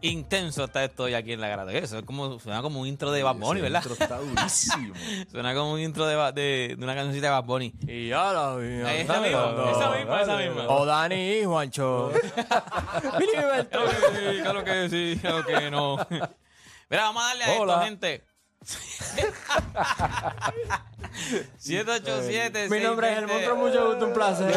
Intenso está esto hoy aquí en la grada. Eso es como, suena como un intro de Bad Bunny, ¿verdad? Intro está durísimo. Suena como un intro de, Ba- de, de una cancioncita de Bad Bunny. Y ya la vi. Esa misma, esa misma, esa misma. O Dani y Juancho. Filiberto. Claro que sí, claro que no. Mira, vamos a darle a Hola. esto, gente. 787 Mi nombre es el monstruo, mucho gusto, un placer.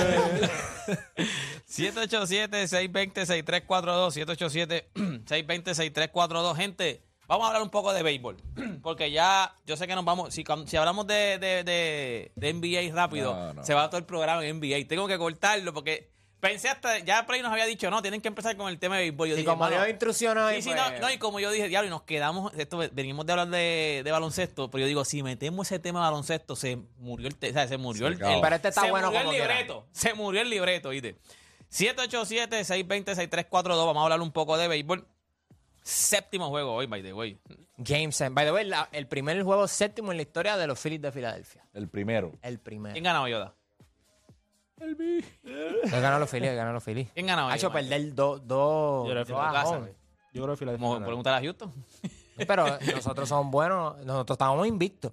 787-620-6342, 787-620-6342. Gente, vamos a hablar un poco de béisbol. Porque ya, yo sé que nos vamos, si, si hablamos de, de, de, de NBA rápido, No, no. se va todo el programa en NBA. Tengo que cortarlo porque pensé hasta, ya Play nos había dicho, no, tienen que empezar con el tema de béisbol. Yo Y dije, como "Mano, dio instrucciones ahí, Sí, sí, pues, no, no, y como yo dije, diablo, y nos quedamos, esto, venimos de hablar de, de baloncesto, pero yo digo, si metemos ese tema de baloncesto, se murió el, te- o sea, se murió el, el- Pero este está se bueno murió como el quiera. libreto, se murió el libreto, ¿viste? 787-620-6342, vamos a hablar un poco de béisbol. Séptimo juego hoy, by the way. Game Set. By the way, la- el primer juego séptimo en la historia de los Phillies de Filadelfia. El primero. El primero. ¿Quién ganó, Yoda? Le ganó los Phillies, ganó los Phillies. ¿Quién ganó? Ha hecho perder dos dos Yo dos a casa, home. güey. Yo creo que Filadelfia. Como preguntar a Houston. Pero nosotros somos buenos, nosotros estábamos invictos.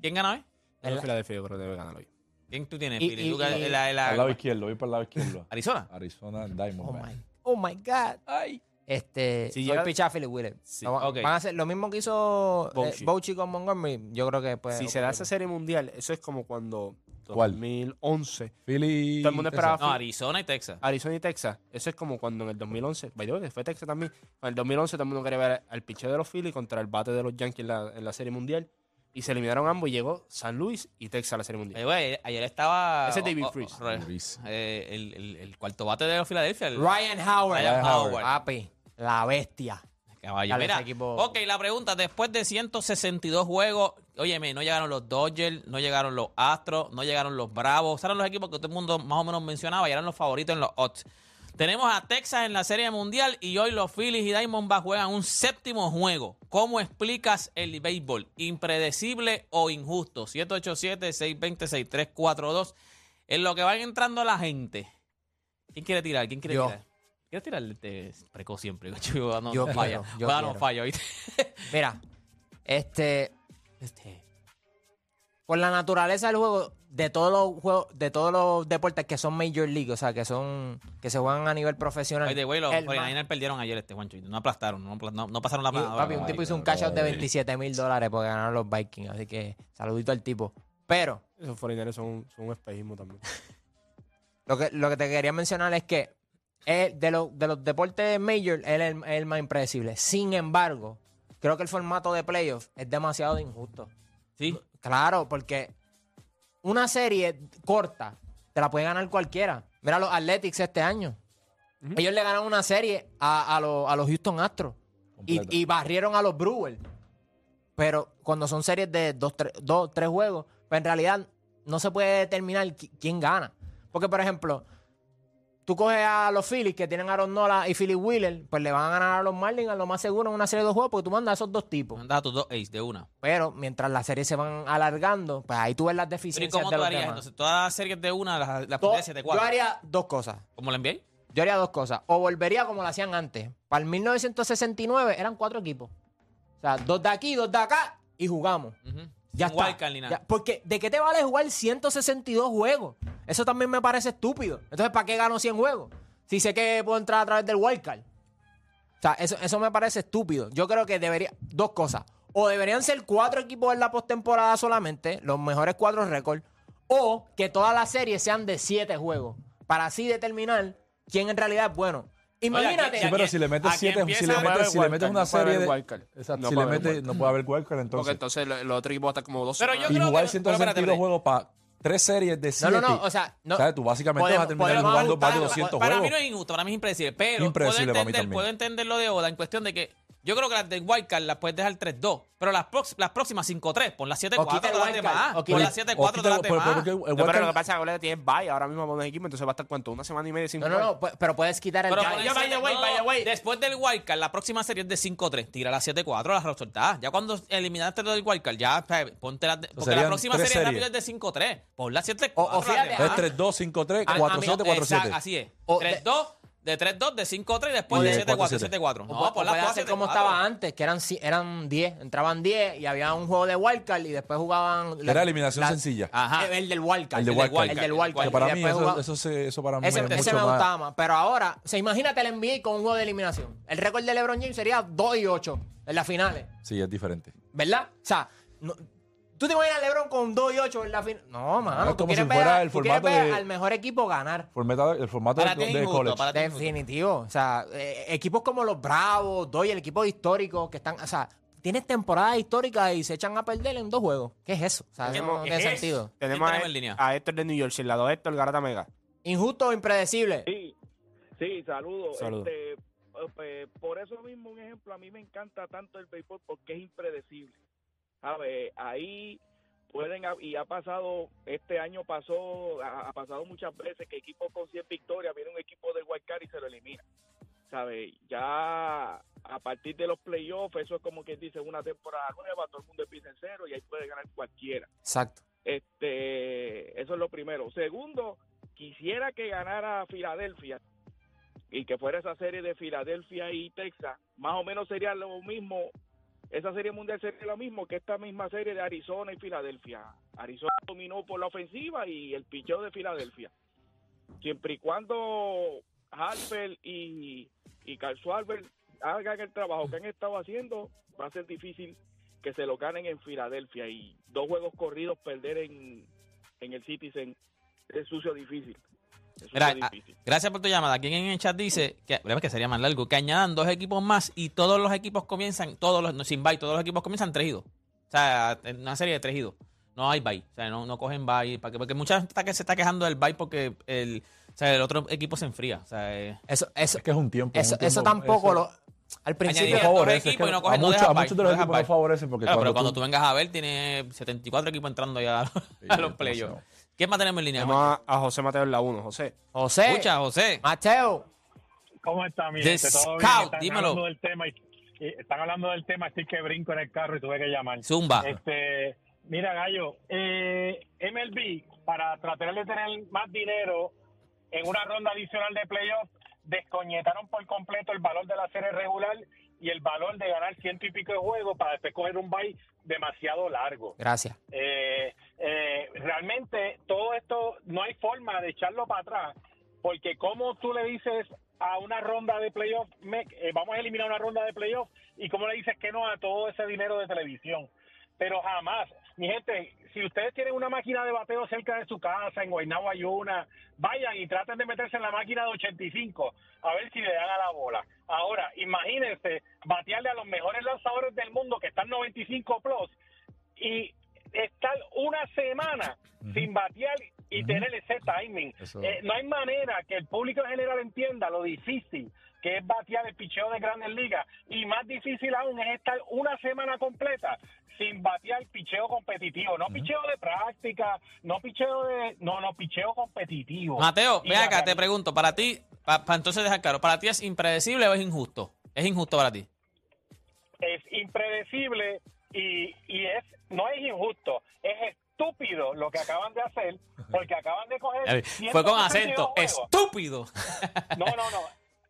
¿Quién ganó hoy? Yo creo que Filadelfia yo creo que debe ganar hoy. ¿Quién tú tienes, Pili? ¿Tú que- la- la- Al lado izquierdo, voy para el lado izquierdo. ¿Arizona? Arizona Oh Diamondbacks. my, oh my God. Ay. Este, Si si llega- a Philip Wheeler. Sí. Vamos- Ok. Van a hacer lo mismo que hizo eh, Boucher. Boucher con Montgomery. Yo creo que pues. si se da esa serie mundial, eso es como cuando ¿Cuál? 2011, Philly. Todo el mundo esperaba- No, Arizona y Texas. Arizona y Texas, eso es como cuando en el 2011, by the way, que fue Texas también, en el 2011 todo el mundo quería ver al picheo de los Phillies contra el bate de los Yankees en la, en la serie mundial y se eliminaron ambos y llegó San Luis y Texas a la serie mundial. Eh, güey, ayer estaba. Ese es David oh, oh, Durísimo. eh, el, el- el cuarto bate de los Filadelfia. el- Ryan Howard. Ryan Howard. Howard. Papi, la bestia. Caballo. Dale, Mira, ese equipo- ok, la pregunta, después de 162 juegos, óyeme, no llegaron los Dodgers, no llegaron los Astros, no llegaron los Bravos, eran los equipos que todo el mundo más o menos mencionaba y eran los favoritos en los odds. Tenemos a Texas en la Serie Mundial y hoy los Phillies y Diamondbacks juegan un séptimo juego. ¿Cómo explicas el béisbol? ¿Impredecible o injusto? 787-620-6342. En lo que van entrando la gente. ¿Quién quiere tirar? ¿Quién quiere Yo. tirar? ¿Quieres tirar? Este, preco siempre. Yo no, Yo falla. quiero, yo Va, no quiero. Mira, este, Este, por la naturaleza del juego, de todos los juegos, de todos los deportes que son Major League, o sea, que son, que se juegan a nivel profesional. The way, los el 49ers más- perdieron ayer este, Juancho. No aplastaron, no, no- no pasaron la y, plana. papi, un tipo hizo un cash out de 27 mil dólares porque ganaron los Vikings, así que saludito al tipo. Pero, Esos 49 son, un- son un espejismo también. Lo que, lo que te quería mencionar es que él, de, los de los deportes major, él es el, es el más impredecible. Sin embargo, creo que el formato de playoff es demasiado injusto. Sí. Claro, porque una serie corta te la puede ganar cualquiera. Mira los Athletics este año. Ellos le ganaron una serie a, a los, a los Houston Astros y, y barrieron a los Brewers. Pero cuando son series de dos, tres, dos, tres juegos, pues en realidad no se puede determinar qui- quién gana. Porque, por ejemplo, tú coges a los Phillies que tienen a Aaron Nola y Philly Wheeler, pues le van a ganar a los Marlins a lo más seguro en una serie de dos juegos porque tú mandas a esos dos tipos. Mandas a tus dos ace de una. Pero mientras las series se van alargando, pues ahí tú ves las Pero ¿y deficiencias cómo de tú los harías? demás. Entonces, todas las series de una las, las pondrías 7 yo 4 haría dos cosas. ¿Cómo la NBA? Yo haría dos cosas. O volvería como lo hacían antes. Para el 1969 eran cuatro equipos. O sea, dos de aquí, dos de acá y jugamos. Ya está. wildcard ni nada. Ya, porque ¿de qué te vale jugar 162 juegos? Eso también me parece estúpido. Entonces, ¿para qué gano 100 juegos? Si sé que puedo entrar a través del wildcard. O sea, eso, eso me parece estúpido. Yo creo que debería... Dos cosas. O deberían ser cuatro equipos en la postemporada solamente, los mejores cuatro récords, o que todas las series sean de siete juegos, para así determinar quién en realidad es bueno. Imagínate... Sí, pero si le metes siete, si le metes, si le metes una no puede serie haber de. Exacto, No si puede le haber metes, no puede haber wildcard Porque entonces. entonces lo, lo otro equipo va a estar como dos Pero yo creo jugar que- 162 pero espérate, juegos para tres series de No, siete. no, no, o sea, no. ¿Sabes? Tú básicamente podemos- vas a terminar podemos jugando más de ajustarlo. 200 para juegos. mí no es injusto, para mí es impredecible. Pero Impredecible puedo, para mí entender, puedo entender lo de Oda en cuestión de que yo creo que las de Wildcard las puedes dejar 3-2. Pero las, prox- las próximas 5-3, pon las 7-4 O quita el todas las demás. Pon las 7-4 todas las demás. el No, pero lo que pasa es que Goleta tiene bye ahora mismo con los equipos, entonces va a estar cuánto, una semana y media sin No, no, no, pu- pero puedes quitar el Pero Ya, by the siete- way, no, by the way. Después del wildcard, la próxima serie es de 5-3. Tira las 7-4, las resultadas. Ya cuando eliminaste lo del wildcard, ya o sea, ponte las de- porque la serían próxima tres serie rápido es de 5-3. Pon las 7-4. O- o las fíjate, demás. Es 3-2, 5-3, Ah, 4-7, amigo, 4-7. exacto, Así es. O 3-2, de 3-2, de 5-3 y después de de 7-4. 4-7. 7-4. O No, pu- o pon las puede todas hacer como 7-4. estaba antes, que eran, eran 10, entraban 10 y había un juego de wildcard y después jugaban... Era eliminación sencilla. Ajá. El del wildcard. El de el de wildcard. El del wildcard. Para mí, eso, eso, se- eso para mí Ese, es ese me más. gustaba más. Pero ahora, o sea, imagínate el NBA con un juego de eliminación. El récord de LeBron James sería 2 y 8 en las finales. Sí, es diferente. ¿Verdad? O sea, no- ¿tú te imaginas a LeBron con 2 y 8 en la final? No, mano. es tú como quieres si ver, fuera a- el tú quieres formato ver de- al mejor equipo ganar. Formato- el formato Para de, es de injusto, college. para ti es injusto. Definitivo. O sea, eh, equipos como los Bravos, Doy, el equipo histórico que están, o sea, tienes temporadas históricas y se echan a perder en dos juegos. ¿Qué es eso? O sea, eso no ¿Qué tiene es? sentido. Tenemos, tenemos a, en línea? a Héctor de New York, el lado de Héctor Garata Mega. Injusto o impredecible. Sí, sí, saludos. Saludos. Este, eh, pues, por eso mismo, un ejemplo, a mí me encanta tanto el béisbol porque es impredecible. ¿Sabe? Ahí pueden, y ha pasado, este año pasó, ha, ha pasado muchas veces que equipos con 100 victorias, viene un equipo del Wildcard y se lo elimina. ¿Sabe? Ya a partir de los playoffs, eso es como quien dice una temporada nueva, todo el mundo empieza en cero y ahí puede ganar cualquiera. Exacto. Este, eso es lo primero. Segundo, quisiera que ganara Filadelfia y que fuera esa serie de Filadelfia y Texas. Más o menos sería lo mismo. Esa serie mundial sería lo mismo que esta misma serie de Arizona y Filadelfia. Arizona dominó por la ofensiva y el picheo de Filadelfia. Siempre y cuando Harper y, y Carl Schwarber hagan el trabajo que han estado haciendo, va a ser difícil que se lo ganen en Filadelfia y dos juegos corridos perder en, en el Citizen es sucio difícil. Mira, ah, gracias por tu llamada. Aquí en el chat dice que, verdad que sería más largo, que añadan dos equipos más y todos los equipos comienzan, todos los, no, sin bye, todos los equipos comienzan 3 y 2. O sea, en una serie de 3 y 2. No hay bye. O sea, no, no cogen bye. Porque, porque mucha gente está que se está quejando del bye porque el, o sea, el otro equipo se enfría. O sea, eh, Eso, eso, Es que es un tiempo. es eso, un tiempo- eso tampoco eso lo. Al principio. No dos favorece. es que no a no muchos- a de no los dejan equipos no bye. favorecen porque claro, pero cuando cuando tú- tú vengas a ver, tiene 74 equipos entrando ya a, Sí, los playoffs. ¿Quién más tenemos en línea? Tenemos a, a José Mateo en la 1. José. José. Escucha, José. Mateo. ¿Cómo está, mi The gente? ¿Todo bien? Están dímelo. hablando del tema y, y están hablando del tema, estoy que brinco en el carro y tuve que llamar. Zumba. Este, mira, Gallo, eh, MLB, para tratar de tener más dinero en una ronda adicional de playoff, descoñetaron por completo el valor de la serie regular y el valor de ganar ciento y pico de juegos para después coger un bye demasiado largo. Gracias. Eh, eh, realmente todo esto no hay forma de echarlo para atrás, porque como tú le dices a una ronda de playoff, me- eh, vamos a eliminar una ronda de playoff, y cómo le dices que no a todo ese dinero de televisión. Pero jamás, mi gente, si ustedes tienen una máquina de bateo cerca de su casa, en Guaynabo hay una, vayan y traten de meterse en la máquina de 85 a ver si le dan a la bola. Ahora, imagínense batearle a los mejores lanzadores del mundo que están 95 plus y estar una semana sin batear y tener ese timing. Eh, no hay manera que el público en general entienda lo difícil que es batear el picheo de grandes ligas y más difícil aún es estar una semana completa sin batear picheo competitivo, no picheo de práctica, no picheo de, no, no picheo competitivo. Mateo, la acá, te pregunto, para ti, para entonces dejar claro, ¿para ti es impredecible o es injusto? Es injusto para ti. es impredecible y, y es no es injusto, es estúpido lo que acaban de hacer porque acaban de coger Fue con 162 acento, juegos. estúpido. No, no, no.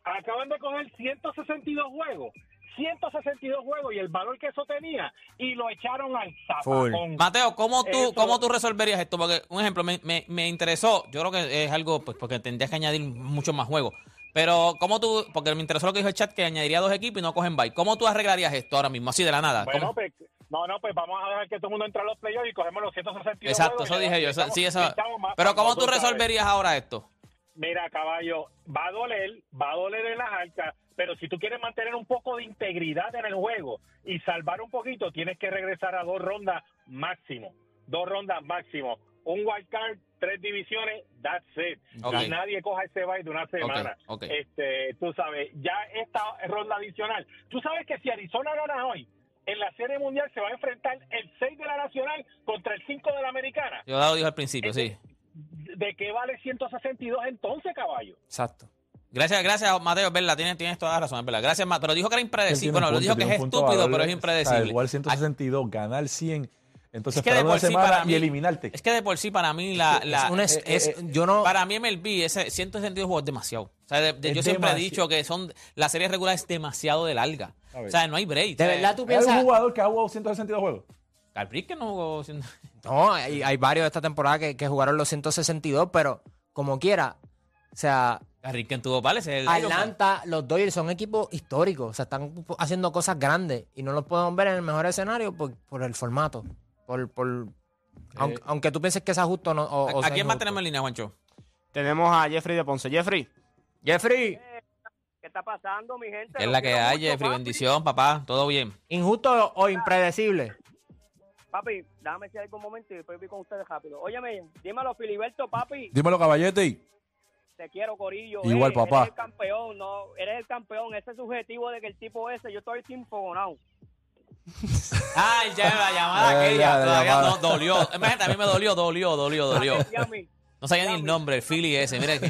Acaban de coger 162 juegos. 162 juegos y el valor que eso tenía y lo echaron al Full. zapacón. Mateo, ¿cómo tú, Eso- ¿cómo tú resolverías esto? Porque, un ejemplo, me, me, me interesó, yo creo que es algo, pues, porque tendrías que añadir muchos más juegos. Pero, ¿cómo tú, porque me interesó lo que dijo el chat, que añadiría dos equipos y no cogen bye. ¿Cómo tú arreglarías esto ahora mismo, así de la nada? Bueno, ¿Cómo? pues, no, no, pues vamos a dejar que todo el mundo entre a los playoffs y cogemos los 162 Exacto, eso dije yo. eso- sí, eso- Pero, ¿cómo tú resolverías ahora esto? Mira, caballo, va a doler, va a doler en las arcas, pero si tú quieres mantener un poco de integridad en el juego y salvar un poquito, tienes que regresar a dos rondas máximo. Dos rondas máximo. un wild card, tres divisiones, that's it. Ok. Y nadie coja ese bye de una semana. ok. Este, tú sabes, ya esta ronda adicional. Tú sabes que si Arizona gana hoy, en la Serie Mundial se va a enfrentar el 6 de la Nacional contra el 5 de la Americana. Yo lo dije al principio, sí. ¿De qué vale 162 entonces, caballo? Exacto. Gracias, gracias, Mateo, es verdad, tienes, tienes toda la razón, es verdad. Gracias, Mateo. Pero dijo que era impredecible. Bueno, lo dijo que es estúpido, valor. pero es O sea, impredecible. igual 162, ganar 100, entonces Es que de por sí para mí- y eliminarte. Es que de por sí para mí la, la- es un es- eh, es- eh, yo no. para mí MLB ese 162 juegos es demasiado. O sea, de- de- Es yo siempre he dicho que son la serie regular es demasiado de larga. O sea, no hay break. de verdad tú ¿Hay algún piensas. jugador que ha jugado 162 juegos? Gabriel que no jugó No, hay, hay varios de esta temporada que, que jugaron los 162, pero como quiera. O sea, que tuvo es Iron Man. Atlanta, los Dodgers son equipos históricos. O sea, están haciendo cosas grandes y no los podemos ver en el mejor escenario por, por el formato. Por, por, aunque, aunque tú pienses que es justo no. o- o ¿A, sea a quién más tenemos en línea, Juancho? Tenemos a Jeffrey de Ponce. Jeffrey, Jeffrey, ¿Qué está pasando, mi gente? ¿Qué es la que hay, mucho, Jeffrey? papi. Bendición, papá. Todo bien. ¿injusto o impredecible? Papi, déjame decir algo un momento y después voy con ustedes rápido. Óyeme, dímelo, Filiberto, papi. Dímelo, caballete. Te quiero, Corillo. Igual, Eh, papá. Eres el campeón, no. Eres el campeón. Ese subjetivo de que el tipo ese, yo estoy sin Ay, ya la llamada aquella ya, la todavía llamada. no dolió. Imagínate, a mí me dolió, dolió, dolió, dolió. No sabía ni el nombre, el Philly ese. Mira, que,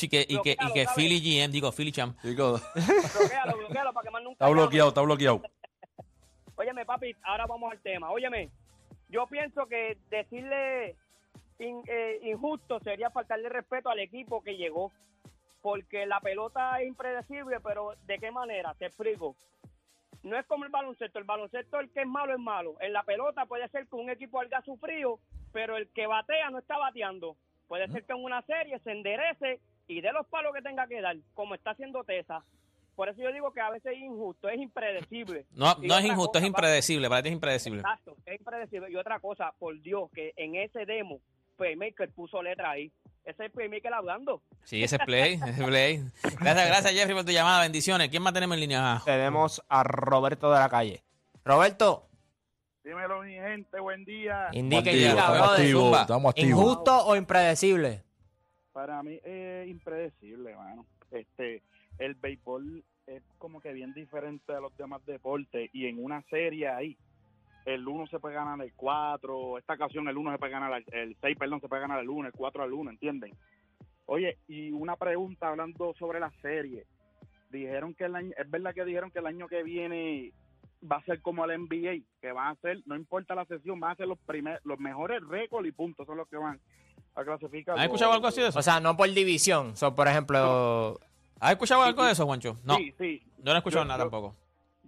y que, y que. Philly GM, digo, Philly Champ. Chico, Bloquealo, bloquealo para que más nunca. está bloqueado, está bloqueado. Óyeme, papi, ahora vamos al tema. Óyeme, yo pienso que decirle in- eh, injusto sería faltarle respeto al equipo que llegó. Porque la pelota es impredecible, pero ¿de qué manera? Te explico. No es como el baloncesto. El baloncesto, el que es malo, es malo. En la pelota puede ser que un equipo haya sufrido, pero el que batea no está bateando. Puede ser que en una serie se enderece y dé los palos que tenga que dar, como está haciendo Tesa. Por eso yo digo que a veces es injusto, es impredecible. No, Y no es injusto, cosa, es impredecible. Para ti es impredecible. Exacto, es impredecible. Y otra cosa, por Dios, que en ese demo, Playmaker puso letra ahí. Ese es Playmaker hablando. Sí, ese es play, ese es play. Gracias, gracias, Jeffrey, por tu llamada. Bendiciones. ¿Quién más tenemos en línea? tenemos a Roberto de la calle. Roberto, Dímelo, mi gente, buen día. indica, Activo, brother. activos, zumba. estamos activos. ¿Injusto o impredecible? Para mí es impredecible, mano. Este, el béisbol es como que bien diferente a los demás deportes y en una serie ahí, el 1 se puede ganar el 4, esta ocasión el 1 se puede ganar el, el 6, perdón, se puede ganar el 1, el 4 al 1, ¿entienden? Oye, y una pregunta hablando sobre la serie. Dijeron que el año, es verdad que dijeron que el año que viene va a ser como el NBA, que van a ser, no importa la sesión, van a ser los primer, los mejores récords y puntos son los que van a clasificar. ¿Has escuchado algo así de eso? O sea, no por división. So, por ejemplo, ¿Has escuchado algo de eso, Juancho? No, Sí, sí. yo no he escuchado Yo- nada yo- tampoco.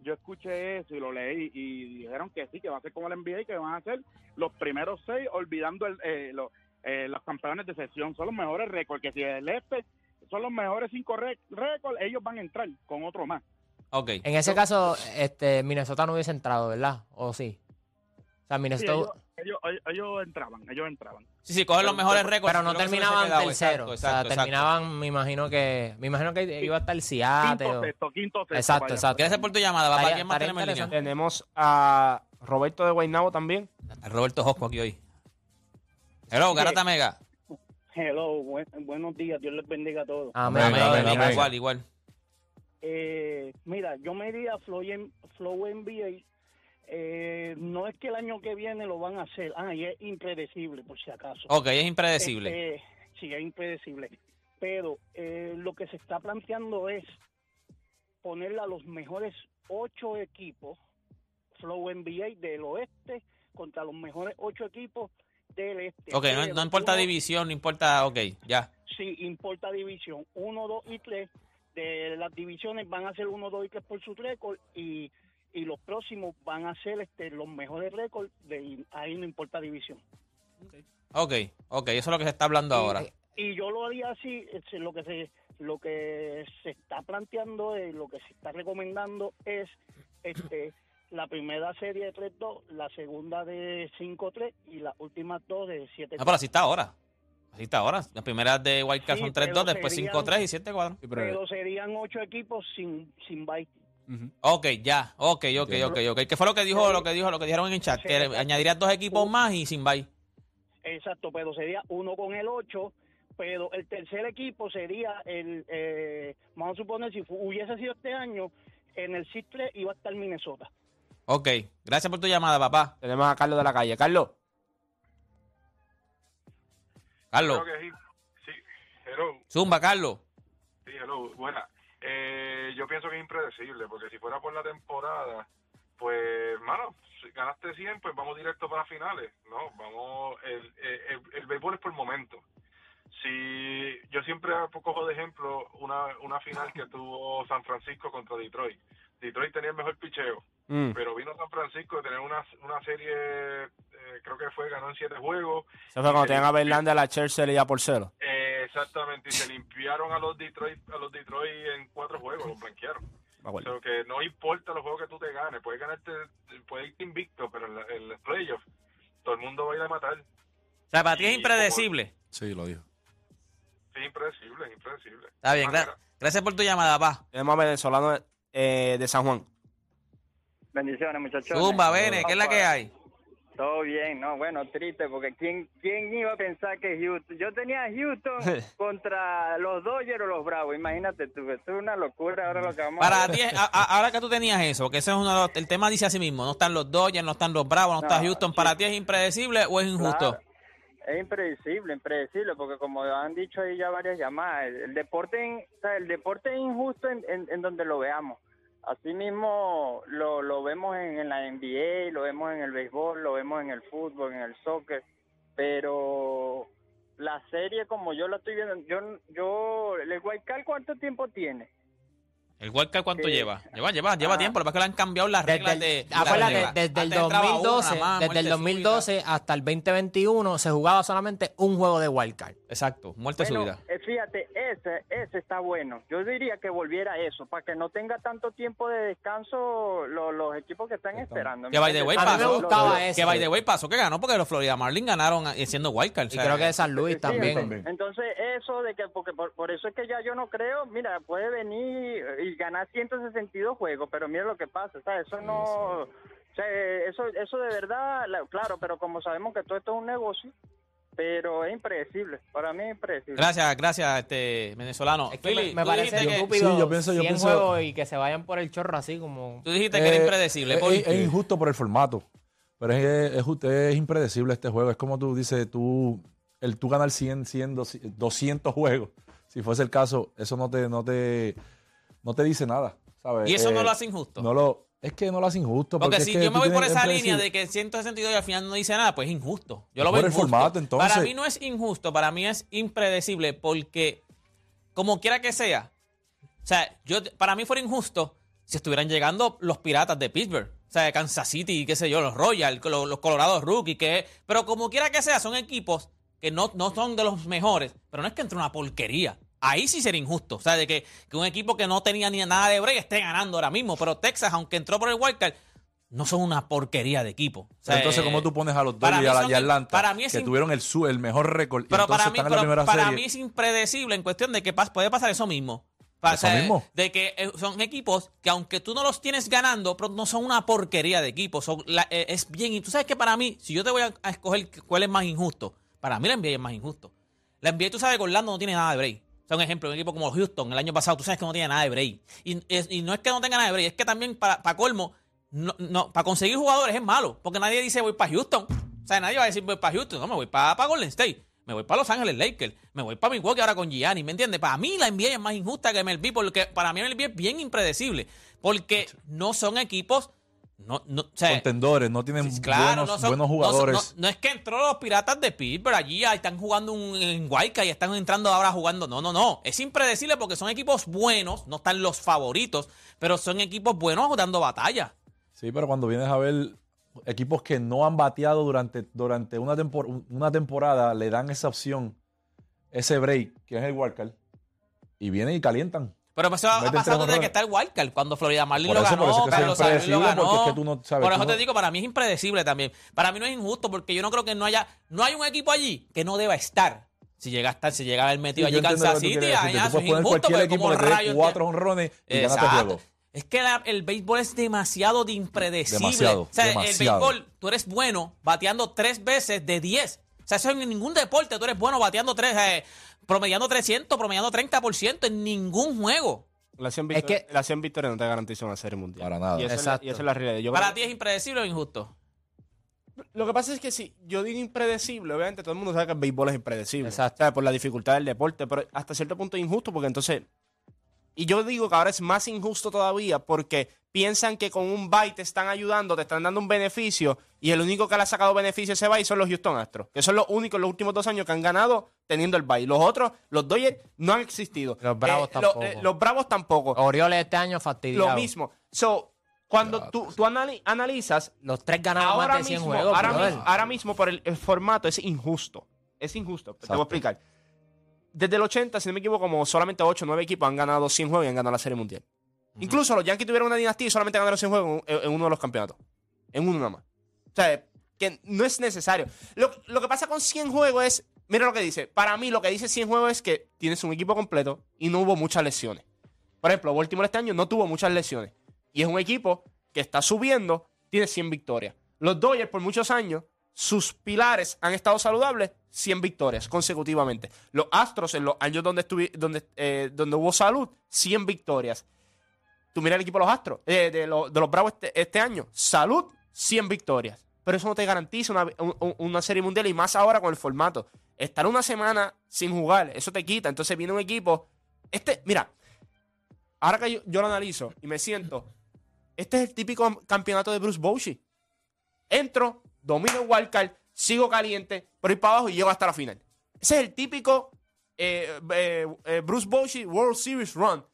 Yo escuché eso y lo leí y dijeron que sí, que va a ser como el NBA, que van a ser los primeros seis, olvidando el, eh, lo- eh, los campeones de sesión. Son los mejores récords, que si el este son los mejores cinco ré- récords, ellos van a entrar con otro más. Ok. en ese caso, este, Minnesota no hubiese entrado, ¿verdad? ¿O sí? O sea, Sí, Minnesota... ellos, ellos, ellos- ellos entraban, ellos entraban. Sí, sí, cogen los mejores récords. pero no terminaban tercero. exacto, o sea, exacto, terminaban, me imagino que... Me imagino que iba a estar Seattle. Quinto o- sexto, quinto sexto. Exacto, vaya. exacto. Gracias por tu llamada, papá. ¿Quién más tenemos en línea? interesante. Tenemos a Roberto de Guaynabo también. A Roberto Josco aquí hoy. Hello, Garata Mega. Hello, buen- buenos días, Dios les bendiga a todos. Amén. Igual, igual. Eh, mira, yo me iría a Flow, en- Flow NBA. Eh, no es que el año que viene lo van a hacer. Ah, y es impredecible, por si acaso. Ok, es impredecible. Este, sí, es impredecible. Pero eh, lo que se está planteando es ponerle a los mejores ocho equipos, Flow NBA del oeste, contra los mejores ocho equipos del este. Ok, no, no importa uno- división, no importa. Ok, ya. Sí, importa división. 1, 2 y 3. De las divisiones van a ser 1, 2 y 3 por su récord y, y los próximos van a ser este, los mejores récords. De, ahí no importa división. Ok, ok, eso es lo que se está hablando ahora. Y yo lo haría así. este, Lo que se lo que se está planteando, es, lo que se está recomendando es este la primera serie de 3-2, la segunda de 5-3 y las últimas dos de 7 No, pero así está ahora. Así está ahora. Las primeras de Wildcard Sí, son pero 3-2, después serían- 5-3 y 7-4. Pero serían ocho equipos sin, sin bye. Ok, ya. Ok, ok, ok, ok. ¿Qué fue lo que dijo, lo que dijo, lo que dijeron en el chat? Que añadirías dos equipos más y sin bye. Exacto, pero sería uno con el 8, pero el tercer equipo sería el, eh, vamos a suponer, si hubiese sido este año, en el CIS-3 iba a estar Minnesota. Ok, gracias por tu llamada, papá. Tenemos a Carlos de la calle. Carlos. Carlos, Creo que sí. Sí, hello. zumba, Carlos. Sí, hello. Buena. Eh, yo pienso que es impredecible, porque si fuera por la temporada, pues, hermano, si ganaste 100, pues vamos directo para finales. No, vamos, el, el, el, béisbol es por momento. Si yo siempre cojo de ejemplo una, una final que tuvo San Francisco contra Detroit. Detroit tenía el mejor picheo, Mm. pero vino San Francisco de tener una, una serie, eh, creo que fue, ganó en siete juegos, Eso fue cuando tenían a Verlander, a la Chelsea y a Porcelo. Eh, exactamente, y se limpiaron a los Detroit a los Detroit en cuatro juegos, los blanquearon. O sea, que no importa los juegos que tú te ganes, puedes ganarte, puedes irte invicto, pero en, los playoffs todo el mundo va a ir a matar. O sea, para ti es impredecible. Sí, lo dijo. Es impredecible, es impredecible. Está bien, Ah, gra- gracias por tu llamada, papá. Tenemos a venezolano eh, de San Juan. Bendiciones, muchachos. Zumba, Bene, ¿qué es la que hay? Todo bien, no, bueno, triste, porque ¿quién, quién iba a pensar que Houston? Yo tenía a Houston contra los Dodgers o los Bravos, imagínate tú, es una locura ahora lo que vamos Para ver. ti, a- a- ahora que tú tenías eso, porque ese es uno de los- el tema dice así mismo, no están los Dodgers, no están los Bravos, no, está No, Houston, sí. ¿para ti es impredecible o es injusto? Claro, Es impredecible, impredecible, porque como han dicho ahí ya varias llamadas, el, el deporte, o sea, el deporte es injusto en, en- en donde lo veamos. Así mismo lo, lo vemos en, en la NBA, lo vemos en el béisbol, lo vemos en el fútbol, en el soccer, pero la serie como yo la estoy viendo, yo, yo, el Guaycal ¿cuánto tiempo tiene? ¿El Wildcard cuánto Sí. lleva? Lleva, lleva, lleva Ah. tiempo, lo que pasa es que le han cambiado las Desde reglas el, de... acuérdate, desde el Antes entraba una 2012, más, desde el muerte 2012 hasta el 2021 se jugaba solamente un juego de wildcard. súbita. Exacto, muerte Bueno, súbita. eh, fíjate, ese, ese está bueno. Yo diría que volviera a eso, para que no tenga tanto tiempo de descanso lo- los equipos que están esperando. Que by the way A mí me pasó, gustaba que by the way pasó que ganó porque los Florida Marlins ganaron eh, siendo Wildcard. o Y sea, creo que de San Luis Sí, también. también. Entonces, eso de que, porque por, por eso es que ya yo no creo, mira, puede venir y ganar 162 juegos, pero mira lo que pasa, o sea, eso no, o sea, eso, eso de verdad, la- claro, pero como sabemos que todo esto es un negocio, pero es impredecible, para mí es impredecible. Gracias, gracias, este venezolano. Es que Philly, me, me parece que- estúpido Sí, yo pienso- yo 100 pienso- juegos y que se vayan por el chorro así como... Tú dijiste que era Eh, impredecible. Es, injusto por el formato. Pero es, es impredecible este juego. Es como tú dices, tú, el tú ganar 100, 100, 200 juegos. Si fuese el caso, eso no te, no te, no te dice nada. ¿sabes? y eso no Eh, lo hace injusto. No lo, es que no lo hace injusto. porque si que yo me voy por esa es línea de que 162 y al final no dice nada, pues es injusto. Yo lo veo por el injusto. formato, entonces. Para mí no es injusto, para mí es impredecible porque, como quiera que sea, o sea, yo, para mí fuera injusto si estuvieran llegando los piratas de Pittsburgh. O sea, de Kansas City, qué sé yo, los Royals, los, los Colorados Rookies, que, pero como quiera que sea, son equipos que no, no son de los mejores, pero no es que entre una porquería. Ahí sí sería injusto. O sea, de que, que un equipo que no tenía ni nada de break esté ganando ahora mismo. Pero Texas, aunque entró por el wildcard, no son una porquería de equipo. O sea, entonces, eh, ¿cómo tú pones a los Dodgers y a, la- Atlanta? para mí es que tuvieron el, mejor récord. Pero para mí, están en la pero primera para serie. mí es impredecible en cuestión de que puede pasar eso mismo. Eso mismo. De que eh, son equipos que aunque tú no los tienes ganando, pero no son una porquería de. Son la- eh, es bien. Y tú sabes que para mí, si yo te voy a, a escoger cuál es más injusto, para mí la NBA es más injusto. La NBA, tú sabes que Orlando no tiene nada de break. Sea, un ejemplo, un equipo como Houston el año pasado, tú sabes que no tiene nada de break. Y, es- y no es que no tenga nada de break, es que también para, para colmo, no, no, para conseguir jugadores es malo. Porque nadie dice voy para Houston. O sea, nadie va a decir voy para Houston. No, me voy para, para Golden State. Me voy para Los Ángeles Lakers. Me voy para Milwaukee ahora con Gianni. ¿Me entiendes? Para mí la NBA es más injusta que MLB. Porque para mí MLB es bien impredecible. Porque no son equipos. No, no, o sea, Contendores, no tienen claro, buenos, no son- buenos no son- jugadores. No, es que entró los piratas de Pittsburgh allí, están jugando un, en Guayca y están entrando ahora jugando. No, no, no. Es impredecible porque son equipos buenos, no están los favoritos, pero son equipos buenos dando batalla. Sí, pero cuando vienes a ver equipos que no han bateado durante, durante una, tempor- una temporada, le dan esa opción, ese break, que es el wildcard, y vienen y calientan. Pero eso ha pasado desde que está el Wildcard, cuando Florida Marlin lo ganó, eso Carlos Sainz lo ganó. es que tú no sabes, Por tú eso te no- digo, para mí es impredecible también. Para mí no es injusto porque yo no creo que no haya, no hay un equipo allí que no deba estar. Si llega a estar, si llega a haber metido Sí, allí Kansas City, allá, eso es injusto, equipo como rayos cuatro honrones y Exacto. juego. Es que la- el béisbol es demasiado de impredecible. Demasiado, o sea, demasiado. el béisbol, tú eres bueno bateando tres veces de diez. O sea, eso en ningún deporte tú eres bueno bateando tres, eh, promediando 300, promediando 30% en ningún juego. La 100 Es victorias, que- la 100 victorias no te garantiza una serie mundial. Para nada. Y esa, es la, Exacto. y esa es la realidad. Yo Para creo- ti es impredecible o injusto. Lo que pasa es que si yo digo impredecible, obviamente todo el mundo sabe que el béisbol es impredecible. Exacto. ¿sabes? Por la dificultad del deporte, pero hasta cierto punto es injusto porque entonces... Y yo digo que ahora es más injusto todavía porque piensan que con un bye te están ayudando, te están dando un beneficio y el único que le ha sacado beneficio a ese bye son los Houston Astros, que son los únicos en los últimos dos años que han ganado teniendo el bye. Los otros, los Dodgers, no han existido. Los Bravos tampoco. eh, los Bravos tampoco. Orioles este año fastidiado. Lo mismo. So, cuando tú, tú anali- analizas Los tres ganaron ahora más de 100 mismo, juegos. ahora, mismo, ahora mismo por el, el formato es injusto. Es injusto. Te voy a explicar. Desde el 80, si no me equivoco, como solamente 8 o 9 equipos han ganado 100 juegos y han ganado la Serie Mundial. Incluso los Yankees tuvieron una dinastía y solamente ganaron 100 juegos en, en uno de los campeonatos. En uno nada más. O sea, que no es necesario. Lo, lo que pasa con 100 juegos es, mira lo que dice. Para mí lo que dice 100 juegos es que tienes un equipo completo y no hubo muchas lesiones. Por ejemplo, Baltimore este año no tuvo muchas lesiones. Y es un equipo que está subiendo, tiene 100 victorias. Los Dodgers por muchos años, sus pilares han estado saludables, 100 victorias consecutivamente. Los Astros en los años donde, estuvi- donde, eh, donde hubo salud, 100 victorias. Tú mira el equipo de los Astros, eh, de, los, de los Bravos este, este año, salud, 100 victorias. Pero eso no te garantiza una, un- una serie mundial y más ahora con el formato. Estar una semana sin jugar, eso te quita. Entonces viene un equipo. Este, mira, ahora que yo, yo lo analizo y me siento, este es el típico campeonato de Bruce Bochy. Entro, domino el wildcard, sigo caliente, pero ir para abajo y llego hasta la final. Ese es el típico eh, eh, eh, Bruce Bochy World Series Run.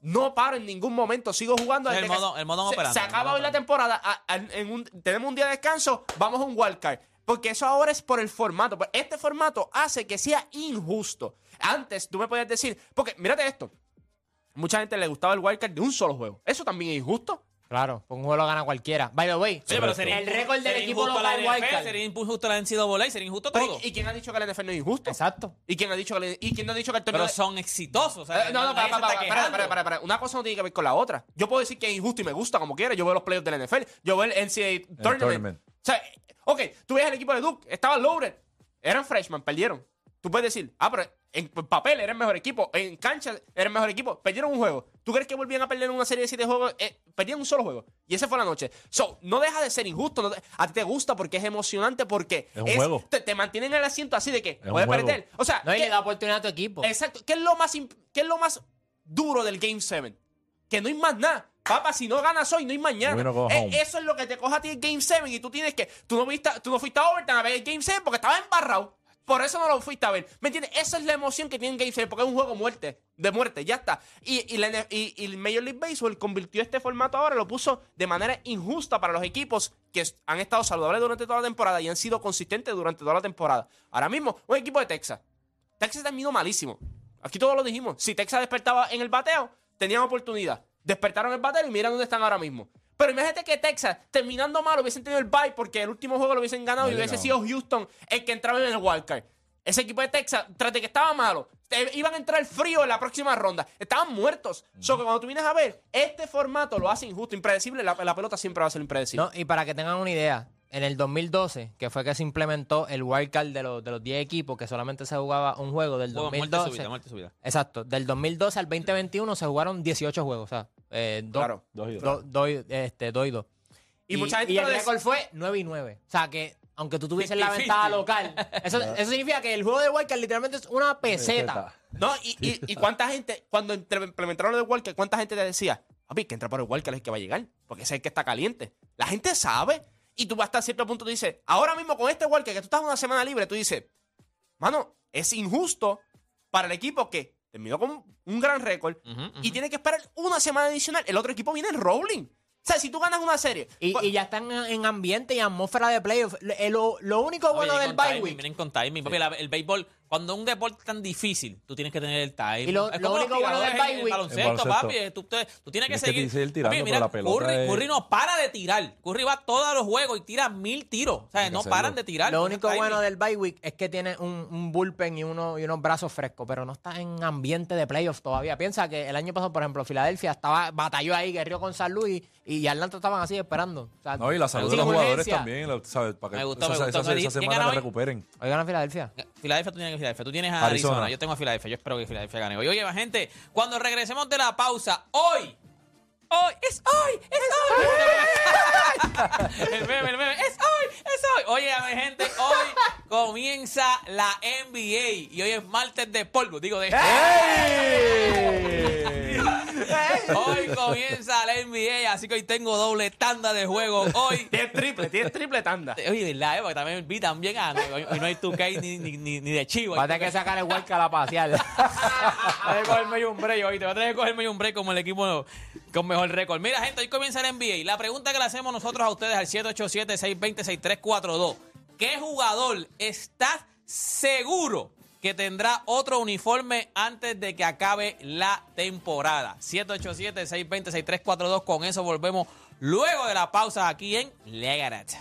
No paro en ningún momento, sigo jugando. El modo- el modo se, operante, se acaba hoy la temporada, a- a- en un- tenemos un día de descanso, vamos a un wildcard. Porque eso ahora es por el formato. Pues Este formato hace que sea injusto. Antes tú me podías decir, porque mírate esto. Mucha gente le gustaba el wildcard de un solo juego. Eso también es injusto. Claro, con un juego lo gana cualquiera. By the way, Oye, pero sería el récord del equipo la local NFL, wildcard. Sería injusto la NCAA, sería injusto Pero, todo. ¿Y quién ha dicho que el NFL no es injusto? Exacto. ¿Y quién ha dicho que, le- y quién no ha dicho que el torneo Pero de- son exitosos. o sea, Eh, no, no, para, se para, está para, para, quejando. para, para, para. Una cosa no tiene que ver con la otra. Yo puedo decir que es injusto y me gusta como quiera. Yo veo los playoffs del NFL. Yo veo el NCAA Tournament. tournament. O sea, ok, tú ves el equipo de Duke. Estaban loaded. Eran freshmen, perdieron. Tú puedes decir, ah, pero en papel era el mejor equipo. En cancha era el mejor equipo. Perdieron un juego. ¿Tú crees que volvían a perder en una serie de siete juegos? Eh, perdieron un solo juego. Y ese fue la noche. So, no deja de ser injusto. no te- a ti te gusta porque es emocionante, porque Es un juego. Te, te mantienen en el asiento así de que puedes juego. perder. O sea, No, y ¿qué- le da oportunidad a tu equipo. Exacto. ¿Qué es lo más, qué es lo más duro del Game 7? Que no hay más nada. Papá, si no ganas hoy, no hay mañana. Eh, eso es lo que te coja a ti el Game 7 y tú tienes que... Tú no, viste, tú no fuiste a overtime a ver el Game 7 porque estabas embarrado. Por eso no lo fuiste a ver. ¿Me entiendes? Esa es la emoción que tiene el Game 7 porque es un juego muerte, de muerte. Ya está. Y, y, la Major League Baseball convirtió este formato ahora, lo puso de manera injusta para los equipos que han estado saludables durante toda la temporada y han sido consistentes durante toda la temporada. Ahora mismo, un equipo de Texas. Texas terminó malísimo. Aquí todos lo dijimos. Si Texas despertaba en el bateo, tenían oportunidad. Despertaron el bateo y mira dónde están ahora mismo. Pero imagínate que Texas, terminando mal, hubiesen tenido el bye porque el último juego lo hubiesen ganado y hubiese sido Houston el que entraba en el wildcard. Ese equipo de Texas, tras de que estaba malo, te- iban a entrar frío en la próxima ronda. Estaban muertos. So que cuando tú vienes a ver, este formato lo hace injusto, impredecible. La, la pelota siempre va a ser impredecible. No, y para que tengan una idea, en el 2012, que fue que se implementó el wildcard de los, de los 10 equipos, que solamente se jugaba un juego del Juego, muerte 2012. súbita, muerte súbita. Exacto, del 2012 al 2021 se jugaron 18 juegos, o sea, eh, dos, Claro. Dos y dos. do- este, dos y dos. Y mucha gente y el récord fue 9 y 9. O sea que, aunque tú tuvieses la 50-50. ventaja local, eso, eso significa que el juego de wildcard literalmente es una peseta. No, y, y, y cuánta gente, cuando implementaron lo del Walker, cuánta gente te decía, papi, que entra por el Walker es el que va a llegar, porque ese es el que está caliente. La gente sabe, y tú vas hasta cierto punto, tú dices, ahora mismo con este Walker, que tú estás una semana libre, tú dices, mano, es injusto para el equipo que terminó con un gran récord y tiene que esperar una semana adicional. El otro equipo viene en rolling. O sea, si tú ganas una serie. Y, pues- y ya están en en ambiente y atmósfera de playoff. Lo, lo único bueno Oye, del bye timing, week. Miren con timing. Papi, la- el béisbol, cuando un deporte tan difícil, tú tienes que tener el time. Y lo- Es lo como los único bueno del bye en el week- baloncesto, El baloncesto. papi. Tú, tienes que Tienes que seguir. seguir tirando, Papi, pero la pelota Curry, es- Curry no para de tirar. Curry va todos los juegos y tira mil tiros. O sea, que no hacerlo. paran de tirar. Lo único el bueno del bye week es que tiene un, un bullpen y, uno, y unos brazos frescos, pero no está en ambiente de playoffs todavía. Piensa que el año pasado, por ejemplo, Filadelfia estaba batalló ahí, guerrió con San Luis y Atlanta estaban así esperando. O sea, No, y la salud de sin los jugadores urgencia. también, ¿sabes? Para que Me gustó, esa, me gustó. esa- esa ¿Quién semana que hoy? recuperen. Hoy gana Filadelfia. Filadelfia, tú tienes a Filadelfia. Tú tienes a Arizona. Arizona. Yo tengo a Filadelfia. Yo espero que Filadelfia gane hoy. Oye, gente, cuando regresemos de la pausa, hoy. Hoy, es hoy, es hoy. el meme, el meme, es hoy, es hoy. Oye, gente, hoy comienza la NBA y hoy es martes de polvo, digo de. Hoy comienza la NBA, así que hoy tengo doble tanda de juego. Hoy. Tienes triple, tienes triple tanda. Oye, ¿verdad? eh? Porque también vi también a, hoy, hoy no hay 2K ni, ni, ni, ni de chivo. Va a tener que sacar el Walker a la pasear. Voy a tener que cogerme un break hoy. Te voy a tener que cogerme un break como el equipo con mejor récord. Mira, gente, hoy comienza el NBA. La pregunta que le hacemos nosotros a ustedes al 787-620-6342. ¿Qué jugador está seguro que tendrá otro uniforme antes de que acabe la temporada? 787-620-6342. Con eso volvemos luego de la pausa aquí en Legarat.